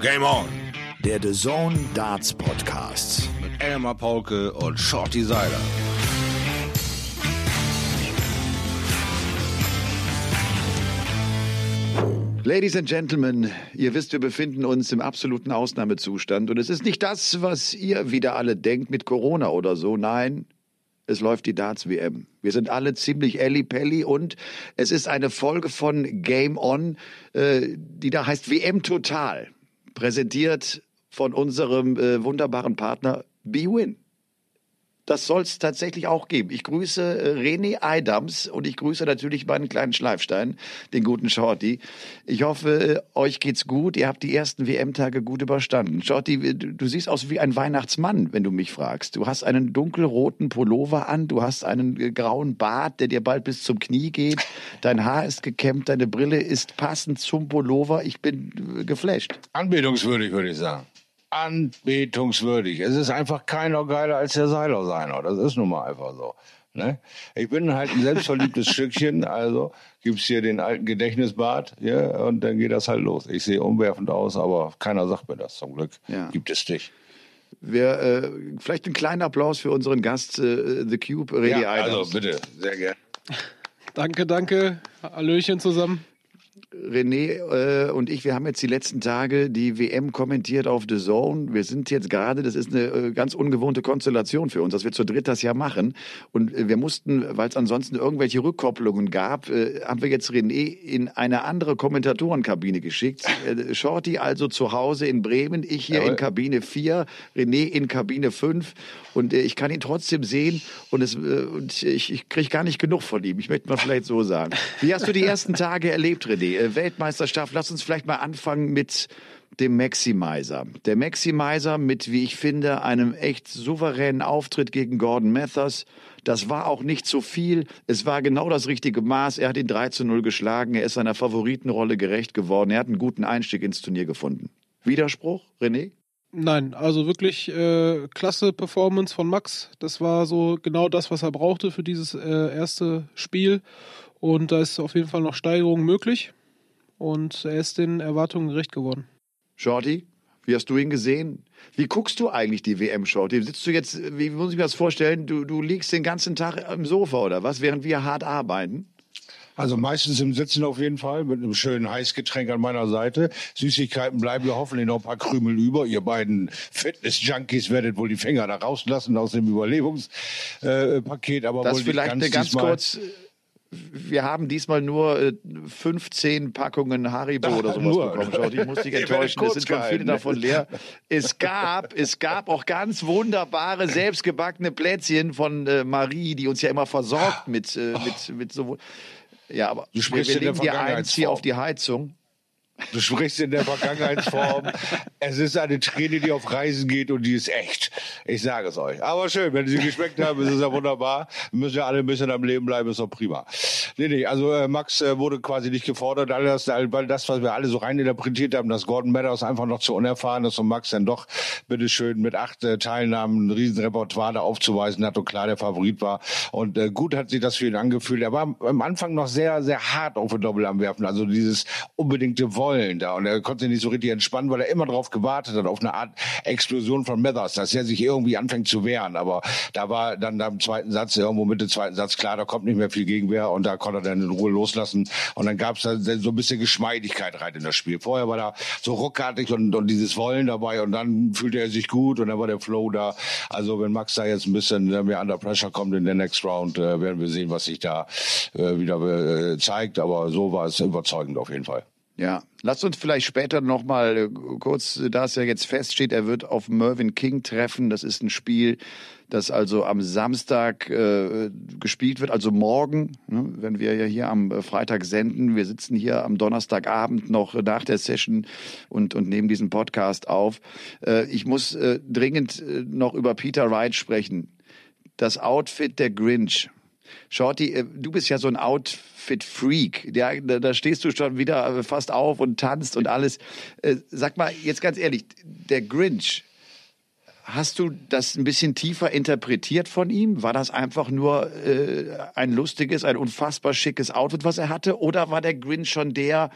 Game On. Der The Zone Darts Podcast. Mit Elmar Paulke und Shorty Seiler. Ladies and Gentlemen, ihr wisst, wir befinden uns im absoluten Ausnahmezustand und es ist nicht das, was ihr wieder alle denkt mit Corona oder so. Nein, es läuft die Darts-WM. Wir sind alle ziemlich elli-pelli und es ist eine Folge von Game On, äh, die da heißt WM Total. Präsentiert von unserem äh, wunderbaren Partner BWin. Das soll es tatsächlich auch geben. Ich grüße äh, René Eidams und ich grüße natürlich meinen kleinen Schleifstein, den guten Shorty. Ich hoffe, äh, euch geht's gut. Ihr habt die ersten WM-Tage gut überstanden. Shorty, äh, du siehst aus wie ein Weihnachtsmann, wenn du mich fragst. Du hast einen dunkelroten Pullover an, du hast einen grauen Bart, der dir bald bis zum Knie geht. Dein Haar ist gekämmt, deine Brille ist passend zum Pullover. Ich bin geflasht. Anbetungswürdig, würde ich sagen. Anbetungswürdig. Es ist einfach keiner geiler als der Seiler seiner. Das ist nun mal einfach so. Ne? Ich bin halt ein selbstverliebtes Stückchen, also gibt's hier den alten Gedächtnisbart, ja, und dann geht das halt los. Ich sehe umwerfend aus, aber keiner sagt mir das. Zum Glück Ja. gibt es dich. Wir, äh, vielleicht einen kleinen Applaus für unseren Gast, äh, The Cube, René Ja, also bitte, sehr gerne. Danke, danke. Hallöchen zusammen. René äh, und ich, wir haben jetzt die letzten Tage die WM kommentiert auf The Zone. Wir sind jetzt gerade, das ist eine äh, ganz ungewohnte Konstellation für uns, dass wir zu dritt das ja machen. Und äh, wir mussten, weil es ansonsten irgendwelche Rückkopplungen gab, äh, haben wir jetzt René in eine andere Kommentatorenkabine geschickt. Äh, Shorty also zu Hause in Bremen, ich hier Jawohl. in Kabine 4, René in Kabine 5. Und äh, ich kann ihn trotzdem sehen und, es, äh, und ich, ich kriege gar nicht genug von ihm. Ich möchte mal vielleicht so sagen. Wie hast du die ersten Tage erlebt, René? Äh, Weltmeisterschaft, lass uns vielleicht mal anfangen mit dem Maximizer. Der Maximizer mit, wie ich finde, einem echt souveränen Auftritt gegen Gordon Mathers. Das war auch nicht so viel. Es war genau das richtige Maß. Er hat ihn 3 zu 0 geschlagen. Er ist seiner Favoritenrolle gerecht geworden. Er hat einen guten Einstieg ins Turnier gefunden. Widerspruch, René? Nein, also wirklich äh, klasse Performance von Max. Das war so genau das, was er brauchte für dieses äh, erste Spiel. Und da ist auf jeden Fall noch Steigerung möglich. Und er ist den Erwartungen gerecht geworden. Shorty, wie hast du ihn gesehen? Wie guckst du eigentlich die WM, Shorty? Sitzt du jetzt, wie muss ich mir das vorstellen? Du, du liegst den ganzen Tag im Sofa oder was, während wir hart arbeiten? Also meistens im Sitzen auf jeden Fall, mit einem schönen Heißgetränk an meiner Seite. Süßigkeiten bleiben ja hoffentlich noch ein paar Krümel über. Ihr beiden Fitness-Junkies werdet wohl die Finger da rauslassen aus dem Überlebungspaket. aber Das vielleicht eine ganz kurz. Wir haben diesmal nur äh, 15 Packungen Haribo Ah, oder sowas nur. bekommen. Shorty, ich muss dich enttäuschen. Es sind schon viele davon leer. Es gab, es gab auch ganz wunderbare, selbstgebackene Plätzchen von äh, Marie, die uns ja immer versorgt mit, äh, mit, mit so. Ja, aber Du wir, sprichst wir legen dir eins hier auf die Heizung. Du sprichst in der Vergangenheitsform. es ist eine Träne, die auf Reisen geht und die ist echt. Ich sage es euch. Aber schön, wenn sie geschmeckt haben, ist es ja wunderbar. Wir müssen ja alle ein bisschen am Leben bleiben, ist doch prima. Nee, nee, also äh, Max äh, wurde quasi nicht gefordert, alles, weil das, was wir alle so reininterpretiert haben, dass Gordon Matters einfach noch zu unerfahren ist und Max dann doch bitteschön mit acht äh, Teilnahmen ein Riesenrepertoire da aufzuweisen hat und klar der Favorit war. Und äh, gut hat sich das für ihn angefühlt. Er war am Anfang noch sehr, sehr hart auf den Doppel am Werfen. Also dieses unbedingte Wollen da. Und er konnte sich nicht so richtig entspannen, weil er immer darauf gewartet hat, auf eine Art Explosion von Mathers, dass er sich irgendwie anfängt zu wehren. Aber da war dann am zweiten Satz, irgendwo mit dem zweiten Satz klar, da kommt nicht mehr viel Gegenwehr und da konnte er dann in Ruhe loslassen. Und dann gab es dann so ein bisschen Geschmeidigkeit rein in das Spiel. Vorher war da so ruckartig und, und dieses Wollen dabei und dann fühlte er sich gut und dann war der Flow da. Also wenn Max da jetzt ein bisschen mehr under pressure kommt in der Next Round, äh, werden wir sehen, was sich da äh, wieder äh, zeigt. Aber so war es überzeugend auf jeden Fall. Ja, lasst uns vielleicht später noch mal äh, kurz, da es ja jetzt feststeht, er wird auf Mervyn King treffen. Das ist ein Spiel, das also am Samstag äh, gespielt wird, also morgen, ne, wenn wir ja hier am äh, Freitag senden. Wir sitzen hier am Donnerstagabend noch nach der Session und, und nehmen diesen Podcast auf. Äh, ich muss äh, dringend äh, noch über Peter Wright sprechen. Das Outfit der Grinch. Shorty, äh, du bist ja so ein Outfit-Freak. Ja, da, stehst du schon wieder äh, fast auf und tanzt und alles. Äh, Sag mal, jetzt ganz ehrlich, der Grinch, hast du das ein bisschen tiefer interpretiert von ihm? War das einfach nur äh, ein lustiges, ein unfassbar schickes Outfit, was er hatte? Oder war der Grinch schon der,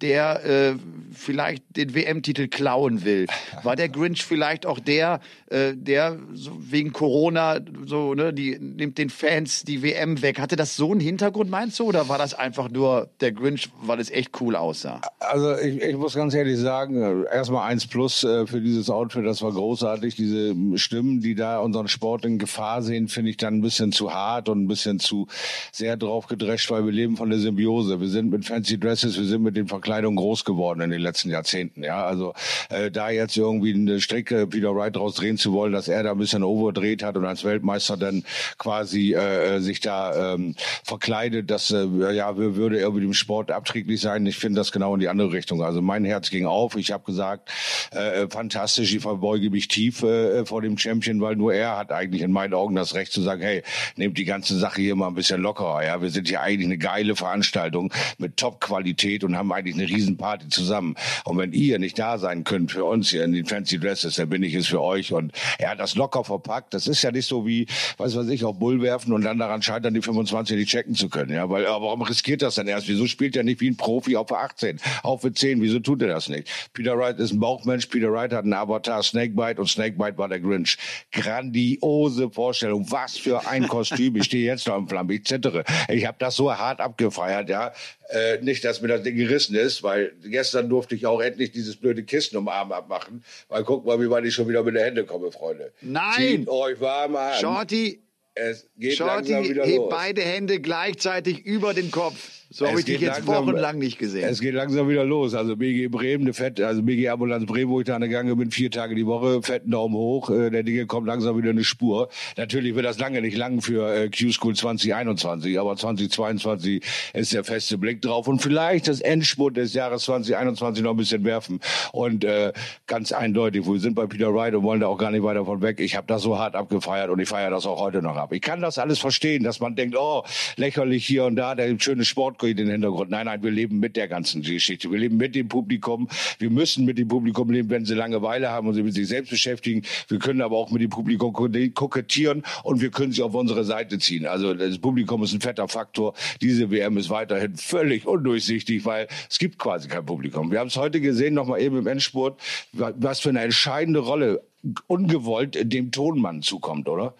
der äh, vielleicht den WM-Titel klauen will? War der Grinch vielleicht auch der, äh, der so wegen Corona so, ne, die nimmt den Fans die WM weg? Hatte das so einen Hintergrund, meinst du, oder war das einfach nur der Grinch, weil es echt cool aussah? Also ich, ich muss ganz ehrlich sagen, äh, erstmal eins plus äh, für dieses Outfit, das war großartig. Diese Stimmen, die da unseren Sport in Gefahr sehen, finde ich dann ein bisschen zu hart und ein bisschen zu sehr drauf gedrescht, weil wir leben von der Symbiose. Wir sind mit Fancy Dresses, wir sind mit den Verkleidungen groß geworden in den letzten Jahrzehnten. Ja, also äh, da jetzt irgendwie eine Strecke Peter Wright draus drehen zu wollen, dass er da ein bisschen overdreht hat und als Weltmeister dann quasi äh, sich da ähm, verkleidet, das äh, ja würde irgendwie dem Sport abträglich sein. Ich finde das genau in die andere Richtung. Also mein Herz ging auf. Ich habe gesagt, äh, fantastisch, ich verbeuge mich tief äh, vor dem Champion, weil nur er hat eigentlich in meinen Augen das Recht zu sagen, hey, nehmt die ganze Sache hier mal ein bisschen lockerer. Ja, wir sind hier eigentlich eine geile Veranstaltung mit Top-Qualität und haben eigentlich eine Riesenparty zusammen. Und wenn ihr nicht da sein könnt für uns hier in den Fancy Dresses, dann bin ich es für euch. Und er hat das locker verpackt. Das ist ja nicht so wie, weiß was ich, auf Bull werfen und dann daran scheitern, die 25 nicht checken zu können. Ja, weil, aber warum riskiert das denn erst? Wieso spielt er nicht wie ein Profi auf für 18, auf für 10? Wieso tut er das nicht? Peter Wright ist ein Bauchmensch. Peter Wright hat einen Avatar Snakebite und Snakebite war der Grinch. Grandiose Vorstellung. Was für ein Kostüm. Ich stehe jetzt noch im Flammen. Ich zittere. Ich habe das so hart abgefeiert, ja. Äh, nicht, dass mir das Ding gerissen ist, weil gestern durfte ich auch endlich dieses blöde Kissen um Arm abmachen. Weil guck mal, wie weit ich schon wieder mit den Händen komme, Freunde. Nein! Zieht euch warm an. Shorty, es geht Shorty, langsam wieder heb los. beide Hände gleichzeitig über den Kopf. So habe ich dich jetzt langsam- wochenlang nicht gesehen. Es geht langsam wieder los. Also BG Bremen, eine Fett, also BG Ambulanz Bremen, wo ich da gegangen bin, vier Tage die Woche, fetten Daumen hoch. Äh, der Dinge kommt langsam wieder eine Spur. Natürlich wird das lange nicht lang für äh, Q-School 2021, aber 2022 ist der feste Blick drauf und vielleicht das Endspurt des Jahres 2021 noch ein bisschen werfen. Und äh, ganz eindeutig, wir sind bei Peter Wright und wollen da auch gar nicht weiter von weg. Ich habe das so hart abgefeiert und ich feiere das auch heute noch ab. Ich kann das alles verstehen, dass man denkt, oh, lächerlich hier und da, der schöne Sport in den Hintergrund. Nein, nein, wir leben mit der ganzen Geschichte. Wir leben mit dem Publikum. Wir müssen mit dem Publikum leben, wenn sie Langeweile haben und sie mit sich selbst beschäftigen. Wir können aber auch mit dem Publikum kokettieren und wir können sie auf unsere Seite ziehen. Also das Publikum ist ein fetter Faktor. Diese WM ist weiterhin völlig undurchsichtig, weil es gibt quasi kein Publikum. Wir haben es heute gesehen, nochmal eben im Endspurt, was für eine entscheidende Rolle ungewollt dem Tonmann zukommt, oder?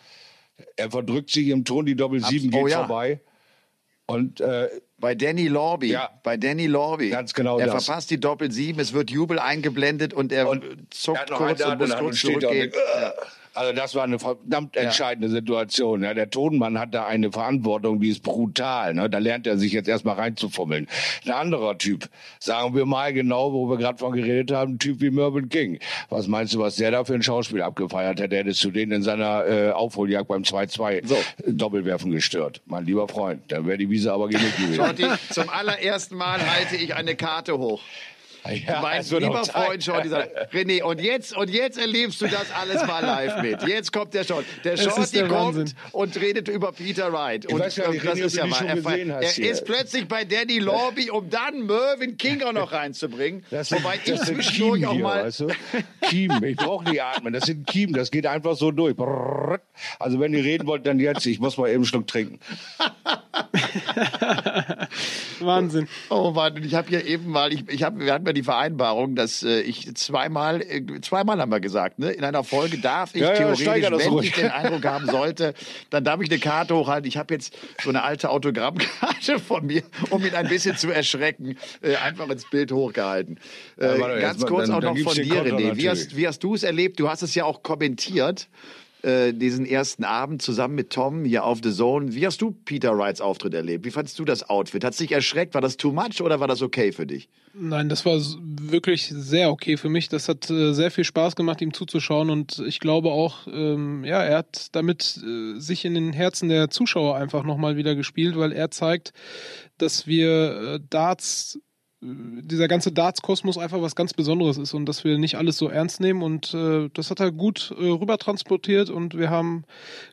Er verdrückt sich im Ton, die Doppel 7 oh geht ja. vorbei. Und äh, Bei Danny Lorby. Ja. Bei Danny Lorby. Ganz genau Er das. verpasst die Doppel 7, es wird Jubel eingeblendet und er Und zuckt kurz und muss kurz zurückgehen. "Ugh." Also das war eine verdammt entscheidende Situation. Ja, der Tonmann hat da eine Verantwortung, die ist brutal. Ne? Da lernt er sich jetzt erstmal reinzufummeln. Ein anderer Typ, sagen wir mal genau, wo wir gerade von geredet haben, ein Typ wie Mervyn King. Was meinst du, was der da für ein Schauspiel abgefeiert hätte? Hättest du den in seiner äh, Aufholjagd beim 2-2 So. Doppelwerfen gestört? Mein lieber Freund, dann wäre die Wiese aber genug gewesen. Shorty, zum allerersten Mal halte ich eine Karte hoch. Ja, mein auch lieber. Freund Shorty sagt, René, und jetzt, und jetzt erlebst du das alles mal live mit. Jetzt kommt der Shorty. Der Shorty der kommt Wahnsinn. und redet über Peter Wright. Und weiß gar nicht, das René, ist ja mal. Er, er ist plötzlich bei Danny Lorby, um dann Mervyn King auch noch reinzubringen. Das sind, Wobei ich das sind zwischendurch auch hier, mal. weißt du? Kiemen. Ich brauche nicht atmen. Das sind Kiemen. Das geht einfach so durch. Also wenn ihr reden wollt, dann jetzt. Ich muss mal eben einen Schluck trinken. Wahnsinn. Oh Mann, und ich habe hier eben mal, ich, ich hab, wir hatten ja die Vereinbarung, dass äh, ich zweimal, äh, zweimal haben wir gesagt, ne, in einer Folge darf ich Ja, ja, theoretisch, das wenn ruhig. ich den Eindruck haben sollte, dann darf ich eine Karte hochhalten. Ich habe jetzt so eine alte Autogrammkarte von mir, um ihn ein bisschen zu erschrecken, äh, einfach ins Bild hochgehalten. Äh, Ja, warte, ganz mal, kurz dann- auch noch von dir, René. Wie hast, wie hast du es erlebt? Du hast es ja auch kommentiert. Äh, Diesen ersten Abend zusammen mit Tom hier auf The Zone. Wie hast du Peter Wrights Auftritt erlebt? Wie fandest du das Outfit? Hat es dich erschreckt? War das too much oder war das okay für dich? Nein, das war wirklich sehr okay für mich. Das hat äh, sehr viel Spaß gemacht, ihm zuzuschauen. Und ich glaube auch, ähm, ja, er hat damit äh, sich in den Herzen der Zuschauer einfach nochmal wieder gespielt, weil er zeigt, dass wir äh, Darts, dieser ganze Darts-Kosmos einfach was ganz Besonderes ist und dass wir nicht alles so ernst nehmen. Und äh, das hat er gut äh, rüber transportiert. Und wir haben,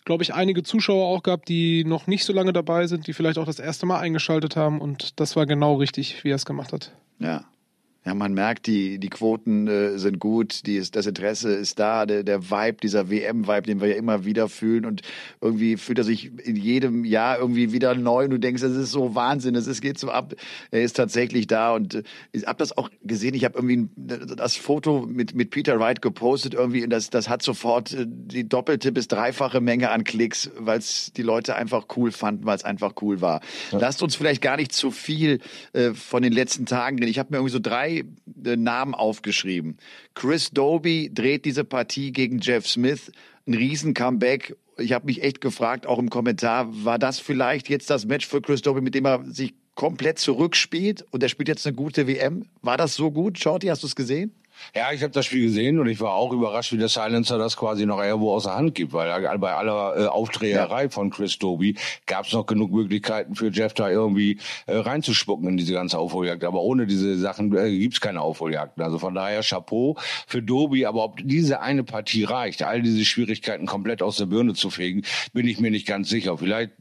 glaube ich, einige Zuschauer auch gehabt, die noch nicht so lange dabei sind, die vielleicht auch das erste Mal eingeschaltet haben. Und das war genau richtig, wie er es gemacht hat. Ja. Ja, man merkt, die, die Quoten äh, sind gut, die ist, das Interesse ist da, der, der Vibe, dieser WM-Vibe, den wir ja immer wieder fühlen und irgendwie fühlt er sich in jedem Jahr irgendwie wieder neu und du denkst, das ist so Wahnsinn, es geht so ab, er ist tatsächlich da und äh, ich habe das auch gesehen, ich habe irgendwie das Foto mit, mit Peter Wright gepostet irgendwie und das, das hat sofort äh, die doppelte bis dreifache Menge an Klicks, weil es die Leute einfach cool fanden, weil es einfach cool war. Ja. Lasst uns vielleicht gar nicht zu viel äh, von den letzten Tagen reden. Ich habe mir irgendwie so drei äh, Namen aufgeschrieben. Chris Doby dreht diese Partie gegen Jeff Smith. Ein Riesen-Comeback. Ich habe mich echt gefragt, auch im Kommentar, war das vielleicht jetzt das Match für Chris Doby, mit dem er sich komplett zurückspielt und er spielt jetzt eine gute WM? War das so gut? Shorty, hast du es gesehen? Ja, ich habe das Spiel gesehen und ich war auch überrascht, wie der Silencer das quasi noch irgendwo aus der Hand gibt, weil bei aller äh, Aufdreherei ja. von Chris Doby gab es noch genug Möglichkeiten für Jeff da irgendwie äh, reinzuspucken in diese ganze Aufholjagd. Aber ohne diese Sachen äh, gibt es keine Aufholjagden. Also von daher Chapeau für Doby. Aber ob diese eine Partie reicht, all diese Schwierigkeiten komplett aus der Birne zu fegen, bin ich mir nicht ganz sicher. Vielleicht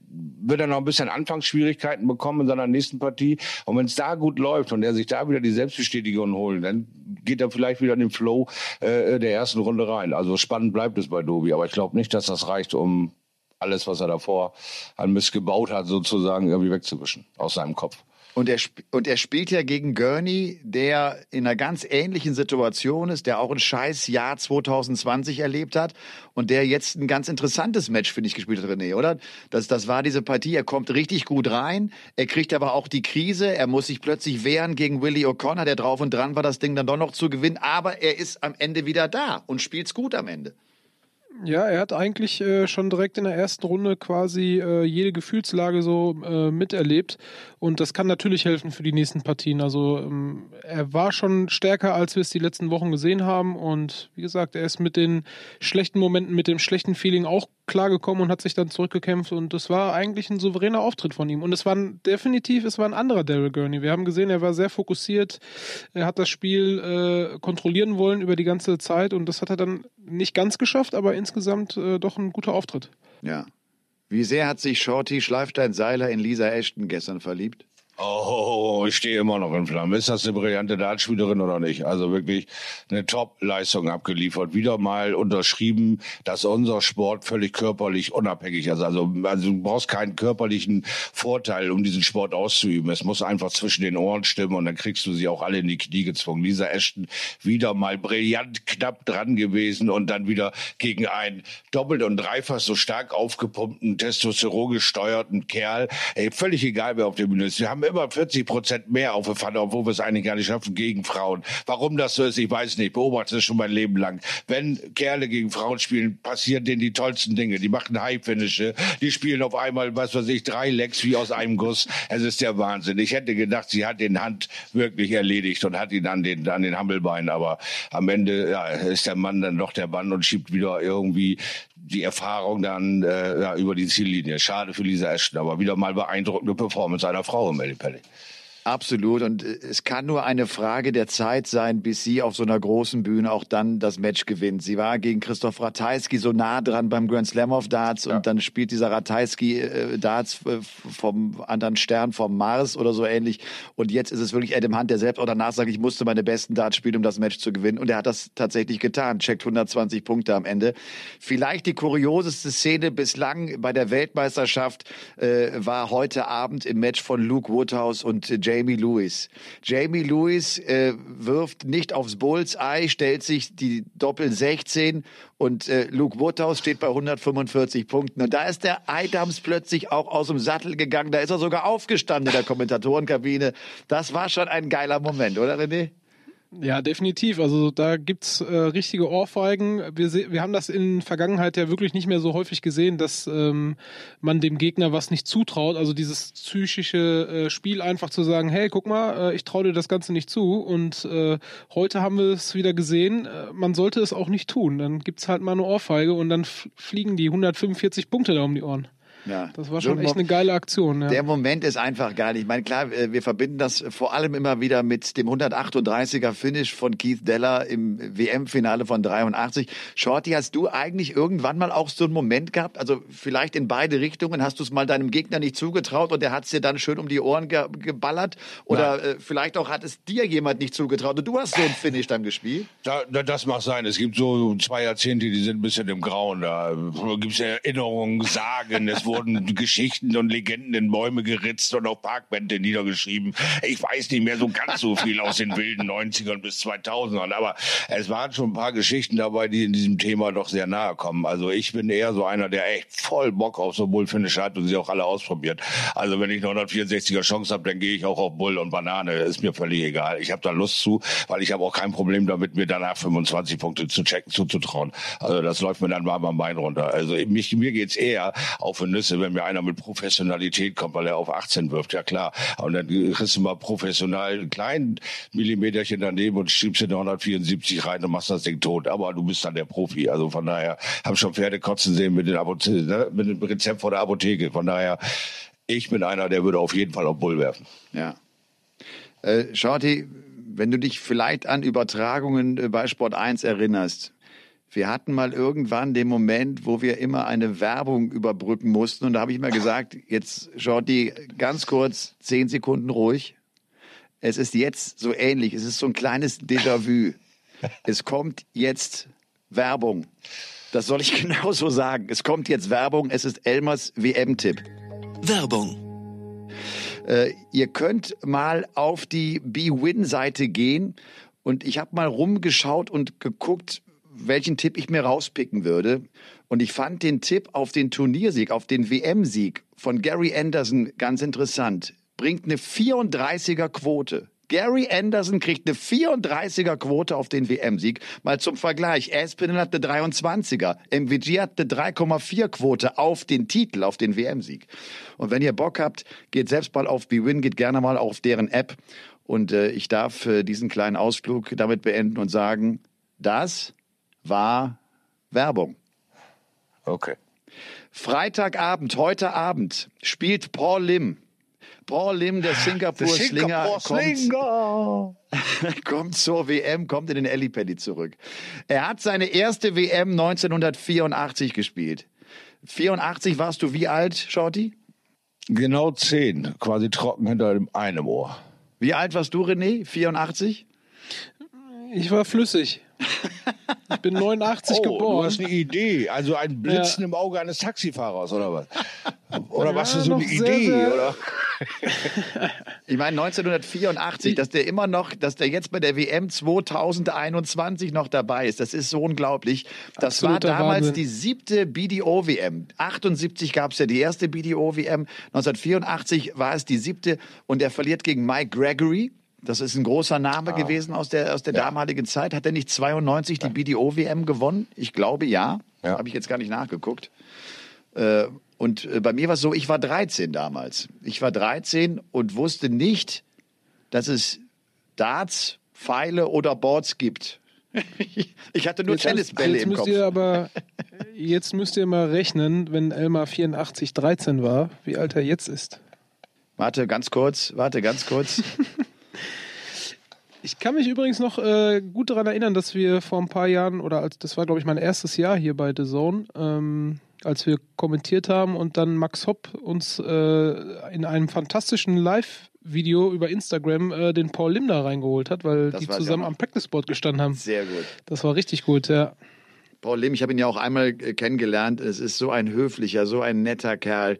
wird er noch ein bisschen Anfangsschwierigkeiten bekommen in seiner nächsten Partie. Und wenn es da gut läuft und er sich da wieder die Selbstbestätigung holt, dann geht er vielleicht wieder in den Flow äh, der ersten Runde rein. Also spannend bleibt es bei Dobi, aber ich glaube nicht, dass das reicht, um alles, was er davor an Mist gebaut hat, sozusagen irgendwie wegzuwischen aus seinem Kopf. Und er, und er spielt ja gegen Gurney, der in einer ganz ähnlichen Situation ist, der auch ein scheiß Jahr 2020 erlebt hat und der jetzt ein ganz interessantes Match, finde ich, gespielt hat, René, oder? Das, das war diese Partie, er kommt richtig gut rein, er kriegt aber auch die Krise, er muss sich plötzlich wehren gegen Willie O'Connor, der drauf und dran war, das Ding dann doch noch zu gewinnen, aber er ist am Ende wieder da und spielt's gut am Ende. Ja, er hat eigentlich äh, schon direkt in der ersten Runde quasi äh, jede Gefühlslage so äh, miterlebt und das kann natürlich helfen für die nächsten Partien. Also ähm, er war schon stärker, als wir es die letzten Wochen gesehen haben und wie gesagt, er ist mit den schlechten Momenten, mit dem schlechten Feeling auch klargekommen und hat sich dann zurückgekämpft und das war eigentlich ein souveräner Auftritt von ihm. Und es war ein, definitiv, es war ein anderer Daryl Gurney. Wir haben gesehen, er war sehr fokussiert, er hat das Spiel äh, kontrollieren wollen über die ganze Zeit und das hat er dann nicht ganz geschafft, aber insgesamt äh, doch ein guter Auftritt. Ja. Wie sehr hat sich Shorty Schleifstein-Seiler in Lisa Ashton gestern verliebt? Oh, ich stehe immer noch in Flammen. Ist das eine brillante Dartspielerin oder nicht? Also wirklich eine Top-Leistung abgeliefert. Wieder mal unterschrieben, dass unser Sport völlig körperlich unabhängig ist. Also, also du brauchst keinen körperlichen Vorteil, um diesen Sport auszuüben. Es muss einfach zwischen den Ohren stimmen und dann kriegst du sie auch alle in die Knie gezwungen. Lisa Ashton wieder mal brillant knapp dran gewesen und dann wieder gegen einen doppelt und dreifach so stark aufgepumpten, Testosteron gesteuerten Kerl. Ey, völlig egal, wer auf der Bühne ist. Wir haben immer 40 Prozent mehr auf der Pfanne, obwohl wir es eigentlich gar nicht schaffen gegen Frauen. Warum das so ist, ich weiß nicht. Beobachte es schon mein Leben lang. Wenn Kerle gegen Frauen spielen, passieren denen die tollsten Dinge. Die machen High-Finische, die spielen auf einmal, was weiß ich, drei Lecks wie aus einem Guss. Es ist der Wahnsinn. Ich hätte gedacht, sie hat den Hand wirklich erledigt und hat ihn an den, an den Hammelbeinen. Aber am Ende ja, ist der Mann dann doch der Mann und schiebt wieder irgendwie die Erfahrung dann äh, ja, über die Ziellinie. Schade für Lisa Ashton, aber wieder mal beeindruckende Performance einer Frau im Pelli. Absolut. Und es kann nur eine Frage der Zeit sein, bis sie auf so einer großen Bühne auch dann das Match gewinnt. Sie war gegen Christoph Ratajski so nah dran beim Grand Slam of Darts ja. und dann spielt dieser Ratajski äh, Darts äh, vom anderen Stern vom Mars oder so ähnlich. Und jetzt ist es wirklich Adam Hunt, der selbst auch danach sagt, ich musste meine besten Darts spielen, um das Match zu gewinnen. Und er hat das tatsächlich getan. Checkt 120 Punkte am Ende. Vielleicht die kurioseste Szene bislang bei der Weltmeisterschaft äh, war heute Abend im Match von Luke Woodhouse und James Jamie Lewis. Jamie Lewis äh, wirft nicht aufs Bullseye, stellt sich die Doppel 16 und äh, Luke Woodhouse steht bei 145 Punkten. Und da ist der Adams plötzlich auch aus dem Sattel gegangen. Da ist er sogar aufgestanden in der Kommentatorenkabine. Das war schon ein geiler Moment, oder René? Ja, definitiv. Also da gibt's äh, richtige Ohrfeigen. Wir, wir haben das in Vergangenheit ja wirklich nicht mehr so häufig gesehen, dass ähm, man dem Gegner was nicht zutraut. Also dieses psychische äh, Spiel einfach zu sagen, hey, guck mal, äh, ich traue dir das Ganze nicht zu. Und äh, heute haben wir es wieder gesehen, äh, man sollte es auch nicht tun. Dann gibt's halt mal eine Ohrfeige und dann fliegen die 145 Punkte da um die Ohren. Ja. Das war schon echt eine geile Aktion. Ja. Der Moment ist einfach geil. Ich meine, klar, äh, wir verbinden das vor allem immer wieder mit dem 138er Finish von Keith Deller im WM-Finale von 83. Shorty, hast du eigentlich irgendwann mal auch so einen Moment gehabt? Also vielleicht in beide Richtungen. Hast du es mal deinem Gegner nicht zugetraut und der hat es dir dann schön um die Ohren ge geballert? Oder äh, vielleicht auch hat es dir jemand nicht zugetraut und du hast so einen Finish dann gespielt? Da, da, das mag sein. Es gibt so zwei Jahrzehnte, die sind ein bisschen im Grauen. Da gibt es Erinnerungen, Sagen. Es wurden Geschichten und Legenden in Bäume geritzt und auf Parkbände niedergeschrieben. Ich weiß nicht mehr so ganz so viel aus den wilden 90ern bis 2000ern. Aber es waren schon ein paar Geschichten dabei, die in diesem Thema doch sehr nahe kommen. Also ich bin eher so einer, der echt voll Bock auf so Bullfinish hat und sie auch alle ausprobiert. Also wenn ich eine 164er Chance habe, dann gehe ich auch auf Bull und Banane. Ist mir völlig egal. Ich habe da Lust zu, weil ich habe auch kein Problem damit, mir danach 25 Punkte zu checken, zuzutrauen. Also das läuft mir dann warm am Bein runter. Also mich, mir geht's eher auf die Nüsse, wenn mir einer mit Professionalität kommt, weil er auf 18 wirft. Ja klar. Und dann kriegst du mal professional einen kleinen Millimeterchen daneben und schiebst in 174 rein und machst das Ding tot. Aber du bist dann der Profi. Also von daher habe schon Pferde kotzen sehen mit, den ne? mit dem Rezept vor der Apotheke. Von daher, ich bin einer, der würde auf jeden Fall auf Bull werfen. Ja. Äh, Shorty, wenn du dich vielleicht an Übertragungen äh, bei Sport 1 erinnerst, wir hatten mal irgendwann den Moment, wo wir immer eine Werbung überbrücken mussten. Und da habe ich immer gesagt, jetzt Shorty, ganz kurz, zehn Sekunden ruhig. Es ist jetzt so ähnlich. Es ist so ein kleines Déjà-vu. Es kommt jetzt Werbung. Das soll ich genauso sagen. Es kommt jetzt Werbung. Es ist Elmers WM-Tipp. Werbung. Äh, ihr könnt mal auf die B-Win-Seite gehen und ich habe mal rumgeschaut und geguckt, welchen Tipp ich mir rauspicken würde. Und ich fand den Tipp auf den Turniersieg, auf den WM-Sieg von Gary Anderson ganz interessant. Bringt eine 34er Quote. Gary Anderson kriegt eine 34er Quote auf den WM-Sieg. Mal zum Vergleich. Aspinall hat eine 23er. MVG hat eine 3,4 Quote auf den Titel, auf den WM-Sieg. Und wenn ihr Bock habt, geht selbst mal auf BWin, geht gerne mal auf deren App. Und äh, ich darf äh, diesen kleinen Ausflug damit beenden und sagen, das war Werbung. Okay. Freitagabend, heute Abend, spielt Paul Lim. Paul Lim, der Singapur-Slinger, kommt, kommt zur WM, kommt in den Ellipelli zurück. Er hat seine erste WM 1984 gespielt. 84 warst du wie alt, Shorty? Genau zehn, quasi trocken hinter einem Ohr. Wie alt warst du, René? 84? Ich war flüssig. Ich bin 89 Oh, du geboren. hast eine Idee. Also ein Blitzen im Auge eines Taxifahrers, oder was? Oder Ja, was für so eine sehr, Idee, sehr- oder? Ich meine 1984, dass der immer noch, dass der jetzt bei der WM 2021 noch dabei ist. Das ist so unglaublich. Das Absoluter war damals Wahnsinn. die siebte BDO-WM. 78 gab es ja die erste BDO-WM. 1984 war es die siebte und er verliert gegen Mike Gregory. Das ist ein großer Name gewesen aus der, aus der damaligen Zeit. Hat er nicht 92 die BDO-WM gewonnen? Ich glaube ja. Ja. Habe ich jetzt gar nicht nachgeguckt. Äh, und äh, bei mir war es so, ich war 13 damals. Ich war 13 und wusste nicht, dass es Darts, Pfeile oder Boards gibt. ich hatte nur Jetzt, Tennisbälle jetzt im müsst Kopf. ihr aber jetzt müsst ihr mal rechnen, wenn Elmar 84 13 war, wie alt er jetzt ist. Warte, ganz kurz, warte, ganz kurz. Ich kann mich übrigens noch äh, gut daran erinnern, dass wir vor ein paar Jahren, oder als das war, glaube ich, mein erstes Jahr hier bei The Zone, ähm, als wir kommentiert haben und dann Max Hopp uns äh, in einem fantastischen Live-Video über Instagram äh, den Paul Limner reingeholt hat, weil Das die zusammen am Practice-Board gestanden haben. Sehr gut. Das war richtig gut, ja. Paul Lim, ich habe ihn ja auch einmal äh, kennengelernt. Es ist so ein höflicher, so ein netter Kerl.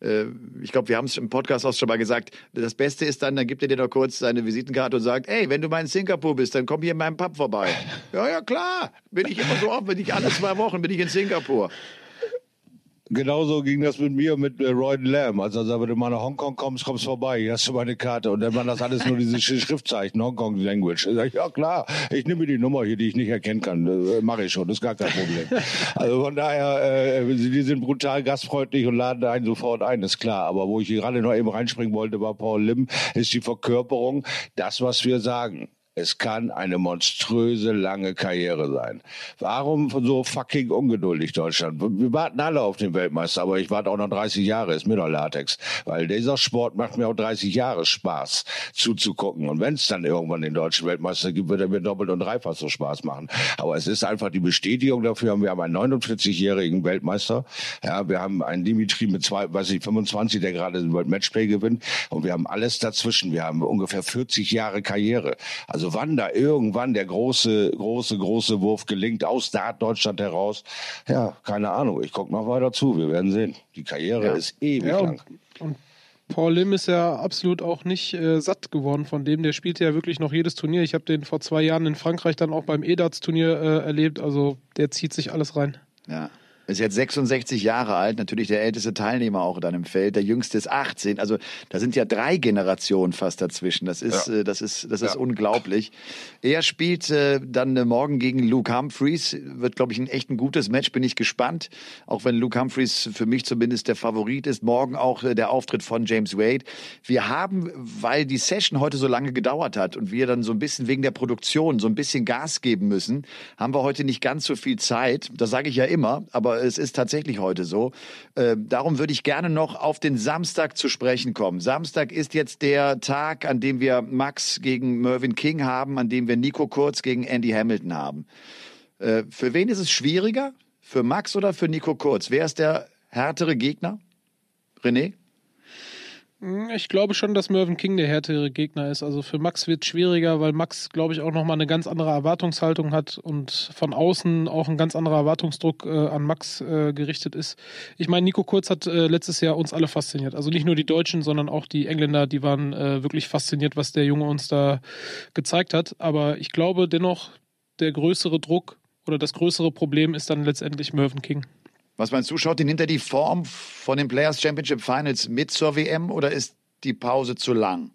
Äh, Ich glaube, wir haben es im Podcast auch schon mal gesagt. Das Beste ist dann, dann gibt er dir noch kurz seine Visitenkarte und sagt, ey, wenn du mal in Singapur bist, dann komm hier in meinem Pub vorbei. ja, ja, klar. Bin ich immer so oft, bin ich alle zwei Wochen, bin ich in Singapur. Genauso ging das mit mir mit äh, Roy Lamb. Also, also wenn du mal nach Hongkong kommst, kommst vorbei, hier hast du meine Karte. Und dann waren das alles nur diese Sch- Schriftzeichen, Hongkong Language. Ich ja klar, ich nehme die Nummer hier, die ich nicht erkennen kann. Äh, Mache ich schon, das ist gar kein Problem. also von daher, äh, die sind brutal gastfreundlich und laden einen sofort ein, ist klar. Aber wo ich gerade noch eben reinspringen wollte, war Paul Lim, ist die Verkörperung, das, was wir sagen. Es kann eine monströse lange Karriere sein. Warum so fucking ungeduldig Deutschland? Wir warten alle auf den Weltmeister, aber ich warte auch noch 30 Jahre, ist mir doch Latex. Weil dieser Sport macht mir auch 30 Jahre Spaß zuzugucken. Und wenn es dann irgendwann den deutschen Weltmeister gibt, wird er mir doppelt und dreifach so Spaß machen. Aber es ist einfach die Bestätigung dafür. Wir haben einen 49-jährigen Weltmeister. Ja, wir haben einen Dimitri mit zwei, weiß ich, 25, der gerade den World Matchplay gewinnt. Und wir haben alles dazwischen. Wir haben ungefähr 40 Jahre Karriere. Also also wann da irgendwann der große, große, große Wurf gelingt aus Dart Deutschland heraus, ja, keine Ahnung. Ich gucke noch weiter zu. Wir werden sehen. Die Karriere ja. ist ewig ja, lang. Und, Paul Lim ist ja absolut auch nicht äh, satt geworden von dem. Der spielt ja wirklich noch jedes Turnier. Ich habe den vor zwei Jahren in Frankreich dann auch beim EDATS-Turnier äh, erlebt. Also der zieht sich alles rein. Ja. Ist jetzt 66 Jahre alt, natürlich der älteste Teilnehmer auch dann im Feld. Der jüngste ist 18. Also da sind ja drei Generationen fast dazwischen. Das ist, ja. äh, das ist, das ist ja. unglaublich. Er spielt äh, dann äh, morgen gegen Luke Humphreys. Wird, glaube ich, ein echt ein gutes Match. Bin ich gespannt. Auch wenn Luke Humphreys für mich zumindest der Favorit ist. Morgen auch äh, der Auftritt von James Wade. Wir haben, weil die Session heute so lange gedauert hat und wir dann so ein bisschen wegen der Produktion so ein bisschen Gas geben müssen, haben wir heute nicht ganz so viel Zeit. Das sage ich ja immer, aber es ist tatsächlich heute so. Äh, darum würde ich gerne noch auf den Samstag zu sprechen kommen. Samstag ist jetzt der Tag, an dem wir Max gegen Mervyn King haben, an dem wir Nico Kurz gegen Andy Hamilton haben. Äh, für wen ist es schwieriger? Für Max oder für Nico Kurz? Wer ist der härtere Gegner? René? Hm, ich glaube schon, dass Mervyn King der härtere Gegner ist. Also für Max wird es schwieriger, weil Max, glaube ich, auch nochmal eine ganz andere Erwartungshaltung hat und von außen auch ein ganz anderer Erwartungsdruck äh, an Max äh, gerichtet ist. Ich meine, Nico Kurz hat äh, letztes Jahr uns alle fasziniert. Also nicht nur die Deutschen, sondern auch die Engländer, die waren äh, wirklich fasziniert, was der Junge uns da gezeigt hat. Aber ich glaube dennoch, der größere Druck oder das größere Problem ist dann letztendlich Mervyn King. Was meinst du, schaut ihn hinter die Form von den Players Championship Finals mit zur WM oder ist die Pause zu lang?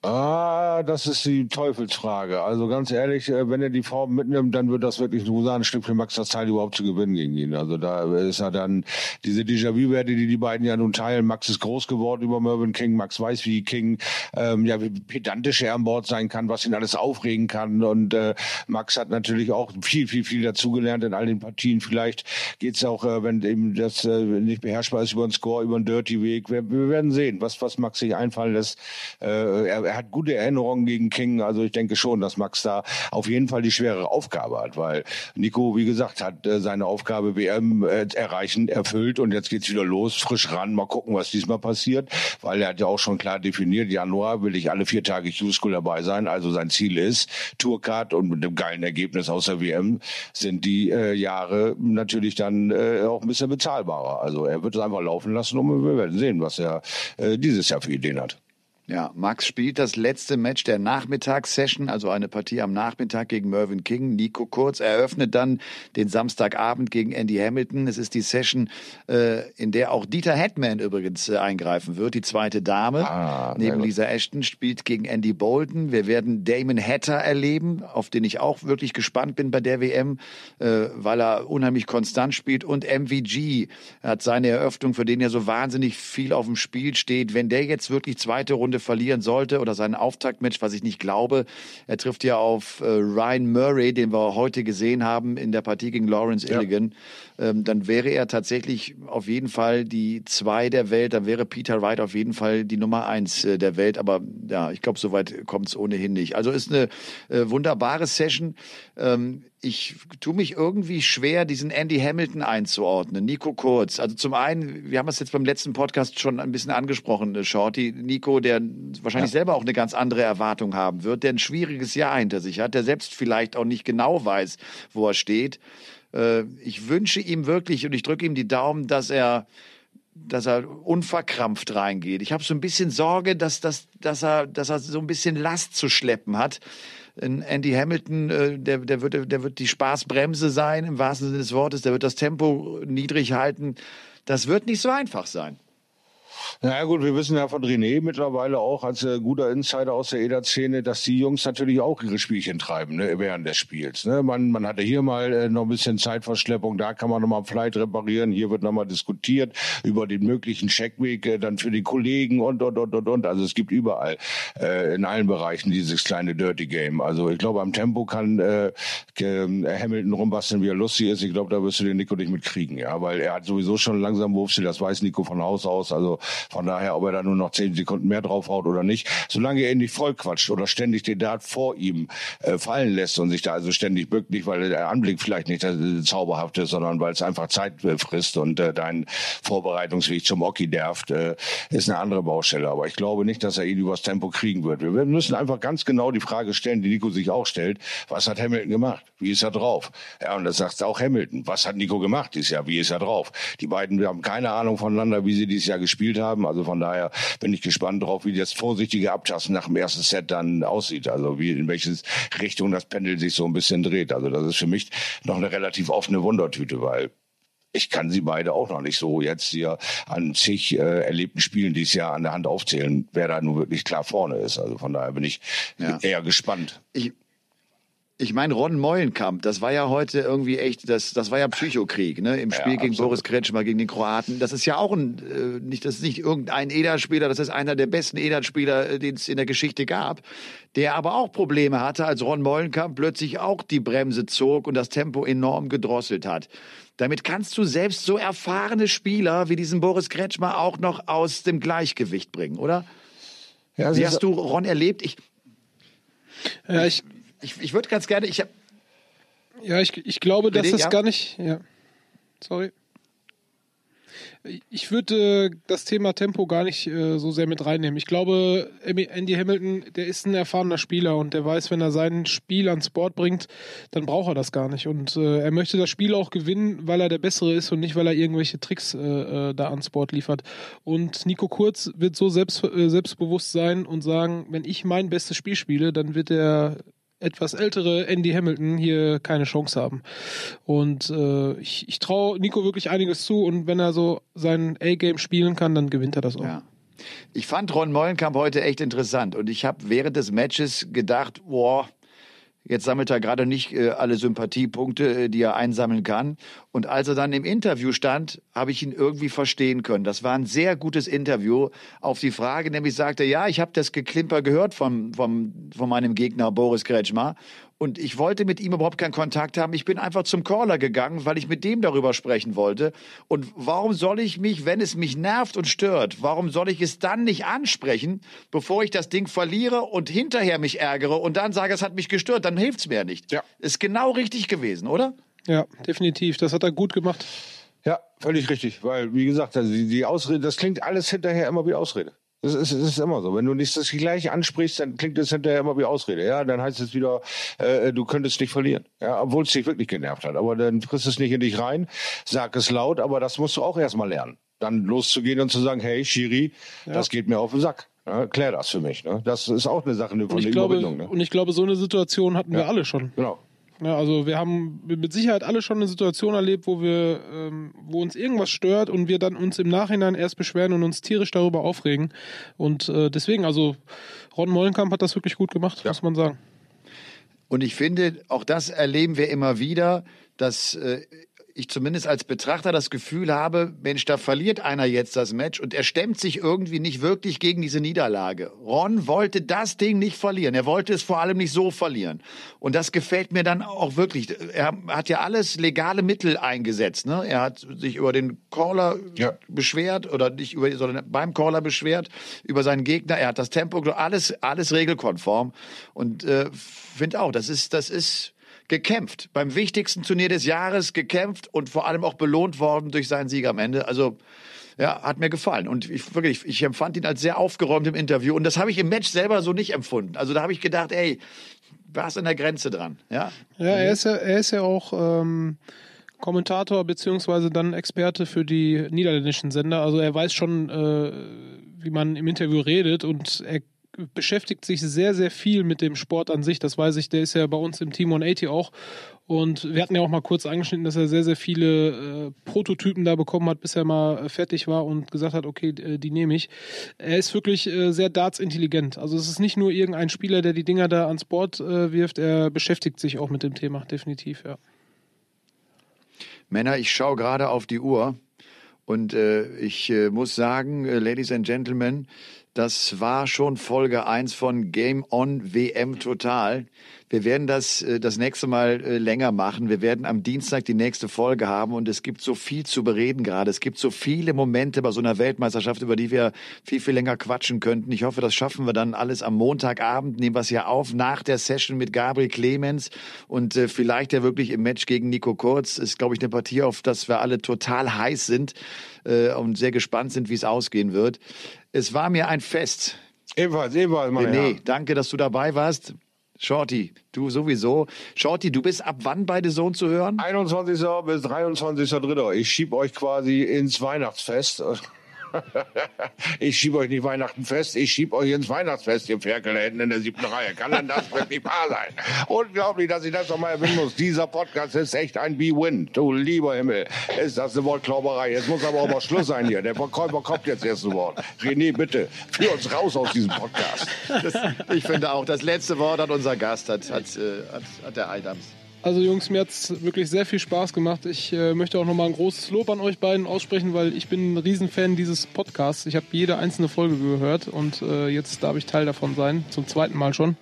Ah, das ist die Teufelsfrage. Also ganz ehrlich, äh, wenn er die Form mitnimmt, dann wird das wirklich ein ein Stück für Max das Teil überhaupt zu gewinnen gegen ihn. Also da ist er dann diese Déjà-vu-Werte, die die beiden ja nun teilen. Max ist groß geworden über Mervyn King. Max weiß, wie King ähm, ja wie pedantisch er an Bord sein kann, was ihn alles aufregen kann. Und äh, Max hat natürlich auch viel, viel, viel dazugelernt in all den Partien. Vielleicht geht's auch, äh, wenn eben das äh, nicht beherrschbar ist, über den Score, über den Dirty-Weg. Wir, wir werden sehen, was, was Max sich einfallen lässt. Äh, er, er hat gute Erinnerungen gegen King. Also ich denke schon, dass Max da auf jeden Fall die schwere Aufgabe hat, weil Nico, wie gesagt, hat äh, seine Aufgabe WM äh, erreichen, erfüllt und jetzt geht's wieder los, frisch ran. Mal gucken, was diesmal passiert, weil er hat ja auch schon klar definiert, Januar will ich alle vier Tage Q-School dabei sein. Also sein Ziel ist Tourcard und mit einem geilen Ergebnis aus der WM sind die äh, Jahre natürlich dann äh, auch ein bisschen bezahlbarer. Also er wird es einfach laufen lassen und wir werden sehen, was er äh, dieses Jahr für Ideen hat. Ja, Max spielt das letzte Match der Nachmittagssession, also eine Partie am Nachmittag gegen Mervyn King. Nico Kurz eröffnet dann den Samstagabend gegen Andy Hamilton. Es ist die Session, äh, in der auch Dieter Hetman übrigens äh, eingreifen wird. Die zweite Dame ah, neben Lisa Ashton spielt gegen Andy Bolton. Wir werden Damon Hatter erleben, auf den ich auch wirklich gespannt bin bei der WM, äh, weil er unheimlich konstant spielt. Und MVG hat seine Eröffnung, für den ja so wahnsinnig viel auf dem Spiel steht. Wenn der jetzt wirklich zweite Runde Runde verlieren sollte oder sein Auftaktmatch, was ich nicht glaube. Er trifft ja auf äh, Ryan Murray, den wir heute gesehen haben in der Partie gegen Lawrence Illigan. Ja. Ähm, dann wäre er tatsächlich auf jeden Fall die zwei der Welt. Dann wäre Peter Wright auf jeden Fall die Nummer eins äh, der Welt. Aber ja, ich glaube, soweit kommt es ohnehin nicht. Also ist eine äh, wunderbare Session. Ähm, ich tue mich irgendwie schwer, diesen Andy Hamilton einzuordnen. Nico Kurz. Also zum einen, wir haben es jetzt beim letzten Podcast schon ein bisschen angesprochen, äh, Shorty. Nico, der wahrscheinlich ja. selber auch eine ganz andere Erwartung haben wird, der ein schwieriges Jahr hinter sich hat, der selbst vielleicht auch nicht genau weiß, wo er steht. Äh, ich wünsche ihm wirklich und ich drücke ihm die Daumen, dass er dass er unverkrampft reingeht. Ich habe so ein bisschen Sorge, dass, dass, dass, er, dass er so ein bisschen Last zu schleppen hat. Andy Hamilton, äh, der, der, wird, der wird die Spaßbremse sein, im wahrsten Sinne des Wortes. Der wird das Tempo niedrig halten. Das wird nicht so einfach sein. Naja gut, wir wissen ja von René mittlerweile auch als äh, guter Insider aus der EDA-Szene, dass die Jungs natürlich auch ihre Spielchen treiben ne, während des Spiels. Ne? Man, man hatte hier mal äh, noch ein bisschen Zeitverschleppung, da kann man nochmal Flight reparieren, hier wird nochmal diskutiert über den möglichen Checkweg äh, dann für die Kollegen und, und, und, und, und. Also es gibt überall, äh, in allen Bereichen dieses kleine Dirty Game. Also ich glaube, am Tempo kann äh, Hamilton rumbasteln, wie er lustig ist. Ich glaube, da wirst du den Nico nicht mitkriegen, ja, weil er hat sowieso schon langsam Wurfstil, das weiß Nico von Haus aus. Also von daher, ob er da nur noch zehn Sekunden mehr draufhaut oder nicht, solange er ihn nicht vollquatscht oder ständig den Dart vor ihm äh, fallen lässt und sich da also ständig bückt, nicht weil der Anblick vielleicht nicht äh, zauberhaft ist, sondern weil es einfach Zeit äh, frisst und äh, dein Vorbereitungsweg zum Oki derft, äh, ist eine andere Baustelle. Aber ich glaube nicht, dass er ihn übers Tempo kriegen wird. Wir müssen einfach ganz genau die Frage stellen, die Nico sich auch stellt, was hat Hamilton gemacht? Wie ist er drauf? Ja, und das sagt auch Hamilton. Was hat Nico gemacht dieses Jahr? Wie ist er drauf? Die beiden haben keine Ahnung voneinander, wie sie dieses Jahr gespielt haben haben. Also von daher bin ich gespannt drauf, wie das vorsichtige Abtasten nach dem ersten Set dann aussieht. Also wie in welche Richtung das Pendel sich so ein bisschen dreht. Also das ist für mich noch eine relativ offene Wundertüte, weil ich kann sie beide auch noch nicht so jetzt hier an zig äh, erlebten Spielen dieses Jahr an der Hand aufzählen, wer da nun wirklich klar vorne ist. Also von daher bin ich ja. eher gespannt. Ich, ich meine, Ron Meulenkamp, das war ja heute irgendwie echt, das, das war ja Psychokrieg, ne? Im Spiel ja, gegen Boris Kretschmer, gegen den Kroaten. Das ist ja auch ein, äh, nicht, das ist nicht irgendein EDA-Spieler, das ist einer der besten EDA-Spieler, äh, den es in der Geschichte gab, der aber auch Probleme hatte, als Ron Meulenkamp plötzlich auch die Bremse zog und das Tempo enorm gedrosselt hat. Damit kannst du selbst so erfahrene Spieler wie diesen Boris Kretschmer auch noch aus dem Gleichgewicht bringen, oder? Ja, Wie hast du Ron erlebt? Ich, ja, ich, ich, ich würde ganz gerne, ich habe. Ja, ich, ich glaube, dass das ja. gar nicht. Ja. Sorry. Ich würde äh, das Thema Tempo gar nicht äh, so sehr mit reinnehmen. Ich glaube, Andy Hamilton, der ist ein erfahrener Spieler und der weiß, wenn er sein Spiel ans Board bringt, dann braucht er das gar nicht. Und äh, er möchte das Spiel auch gewinnen, weil er der Bessere ist und nicht, weil er irgendwelche Tricks äh, äh da ans Board liefert. Und Nico Kurz wird so selbst, äh, selbstbewusst sein und sagen, wenn ich mein bestes Spiel spiele, dann wird er etwas ältere Andy Hamilton hier keine Chance haben. Und äh, ich, ich traue Nico wirklich einiges zu und wenn er so sein A-Game spielen kann, dann gewinnt er das auch. Ja. Ich fand Ron Mollenkamp heute echt interessant und ich habe während des Matches gedacht, boah, Jetzt sammelt er gerade nicht äh, alle Sympathiepunkte, äh, die er einsammeln kann. Und als er dann im Interview stand, habe ich ihn irgendwie verstehen können. Das war ein sehr gutes Interview. Auf die Frage nämlich sagte, ja, ich habe das Geklimper gehört vom, vom, von meinem Gegner Boris Kretschmer und ich wollte mit ihm überhaupt keinen Kontakt haben. Ich bin einfach zum Caller gegangen, weil ich mit dem darüber sprechen wollte. Und warum soll ich mich, wenn es mich nervt und stört, warum soll ich es dann nicht ansprechen, bevor ich das Ding verliere und hinterher mich ärgere und dann sage, es hat mich gestört, dann hilft es mir nicht. Ja. Ist genau richtig gewesen, oder? Ja, definitiv. Das hat er gut gemacht. Ja, völlig richtig. Weil, wie gesagt, also die, die Ausrede, das klingt alles hinterher immer wie Ausrede. Das ist, das ist immer so. Wenn du nicht das Gleiche ansprichst, dann klingt das hinterher immer wie Ausrede. Ja, dann heißt es wieder, äh, du könntest nicht verlieren. Ja, obwohl es dich wirklich genervt hat. Aber dann frisst es nicht in dich rein, sag es laut, aber das musst du auch erstmal lernen. Dann loszugehen und zu sagen, hey, Shiri, ja. das geht mir auf den Sack. Ja, klär das für mich. Ne? Das ist auch eine Sache von der Überwindung. Ne? Und ich glaube, so eine Situation hatten ja. wir alle schon. Genau. Ja, also wir haben mit Sicherheit alle schon eine Situation erlebt, wo wir, ähm, wo uns irgendwas stört und wir dann uns im Nachhinein erst beschweren und uns tierisch darüber aufregen. Und äh, deswegen, also Ron Mollenkamp hat das wirklich gut gemacht, ja. muss man sagen. Und ich finde, auch das erleben wir immer wieder, dass äh, ich zumindest als Betrachter das Gefühl habe, Mensch, da verliert einer jetzt das Match und er stemmt sich irgendwie nicht wirklich gegen diese Niederlage. Ron wollte das Ding nicht verlieren. Er wollte es vor allem nicht so verlieren. Und das gefällt mir dann auch wirklich. Er hat ja alles legale Mittel eingesetzt. Ne? Er hat sich über den Caller ja. beschwert oder nicht über, sondern beim Caller beschwert, über seinen Gegner. Er hat das Tempo, alles, alles regelkonform. Und äh, finde auch, das ist, das ist, gekämpft. Beim wichtigsten Turnier des Jahres gekämpft und vor allem auch belohnt worden durch seinen Sieg am Ende. Also ja, hat mir gefallen. Und ich wirklich, ich empfand ihn als sehr aufgeräumt im Interview. Und das habe ich im Match selber so nicht empfunden. Also da habe ich gedacht, ey, warst an der Grenze dran. Ja, ja er, ist ja er ist ja auch ähm, Kommentator beziehungsweise dann Experte für die niederländischen Sender. Also er weiß schon, äh, wie man im Interview redet und er beschäftigt sich sehr, sehr viel mit dem Sport an sich. Das weiß ich, der ist ja bei uns im Team 180 auch. Und wir hatten ja auch mal kurz angeschnitten, dass er sehr, sehr viele äh, Prototypen da bekommen hat, bis er mal äh, fertig war und gesagt hat, okay, äh, die nehme ich. Er ist wirklich äh, sehr dartsintelligent. Also es ist nicht nur irgendein Spieler, der die Dinger da ans Board wirft, er beschäftigt sich auch mit dem Thema, definitiv, ja. Männer, ich schaue gerade auf die Uhr und äh, ich äh, muss sagen, äh, Ladies and Gentlemen, das war schon Folge 1 von Game On WM Total. Wir werden das äh, das nächste Mal äh, länger machen. Wir werden am Dienstag die nächste Folge haben und es gibt so viel zu bereden gerade. Es gibt so viele Momente bei so einer Weltmeisterschaft, über die wir viel, viel länger quatschen könnten. Ich hoffe, das schaffen wir dann alles am Montagabend. Nehmen wir es ja auf nach der Session mit Gabriel Clemens und äh, vielleicht ja wirklich im Match gegen Nico Kurz. Ist, glaube ich, eine Partie, auf das wir alle total heiß sind äh, und sehr gespannt sind, wie es ausgehen wird. Es war mir ein Fest. Ebenfalls, ebenfalls, meine René, danke, dass du dabei warst. Shorty, du sowieso. Shorty, du bist ab wann bei The Zone zu hören? 21. bis 23.3. Ich schieb euch quasi ins Weihnachtsfest. Ich schieb euch nicht Weihnachten fest, ich schieb euch ins Weihnachtsfest, ihr Ferkelhänden in der siebten Reihe. Kann denn das wirklich wahr sein? Unglaublich, dass ich das nochmal erwähnen muss. Dieser Podcast ist echt ein B-Win. Du lieber Himmel, ist das eine Wortklauberei. Jetzt muss aber auch mal Schluss sein hier. Der Verkäufer kommt jetzt erst zu Wort. René, bitte, führ uns raus aus diesem Podcast. Das, ich finde auch, das letzte Wort hat unser Gast, hat, hat, äh, hat, hat der Eidams. Also Jungs, mir hat's wirklich sehr viel Spaß gemacht. Ich äh, möchte auch nochmal ein großes Lob an euch beiden aussprechen, weil ich bin ein Riesenfan dieses Podcasts. Ich habe jede einzelne Folge gehört und äh, jetzt darf ich Teil davon sein, zum zweiten Mal schon.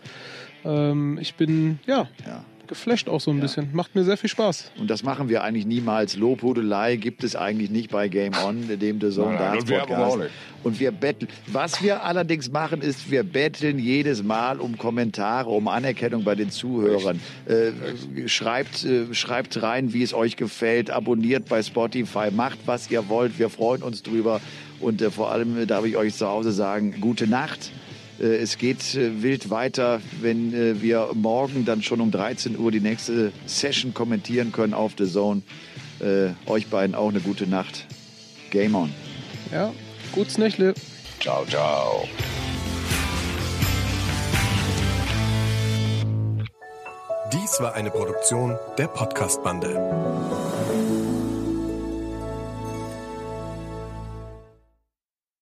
Ähm, ich bin, ja, Ja. Geflasht auch so ein bisschen. Macht mir sehr viel Spaß. Und das machen wir eigentlich niemals. Lobhudelei gibt es eigentlich nicht bei Game On, dem The Zone Darts und wir Podcast. auch nicht. Und wir betteln. Was wir allerdings machen, ist, wir betteln jedes Mal um Kommentare, um Anerkennung bei den Zuhörern. Äh, schreibt, äh, schreibt rein, wie es euch gefällt. Abonniert bei Spotify. Macht, was ihr wollt. Wir freuen uns drüber. Und äh, vor allem darf ich euch zu Hause sagen, gute Nacht. Äh, Es geht äh, wild weiter, wenn äh, wir morgen dann schon um 13 Uhr die nächste Session kommentieren können auf The Zone. Euch beiden auch eine gute Nacht. Game on. Ja, gutes Nächle. Ciao, ciao. Dies war eine Produktion der Podcast-Bande.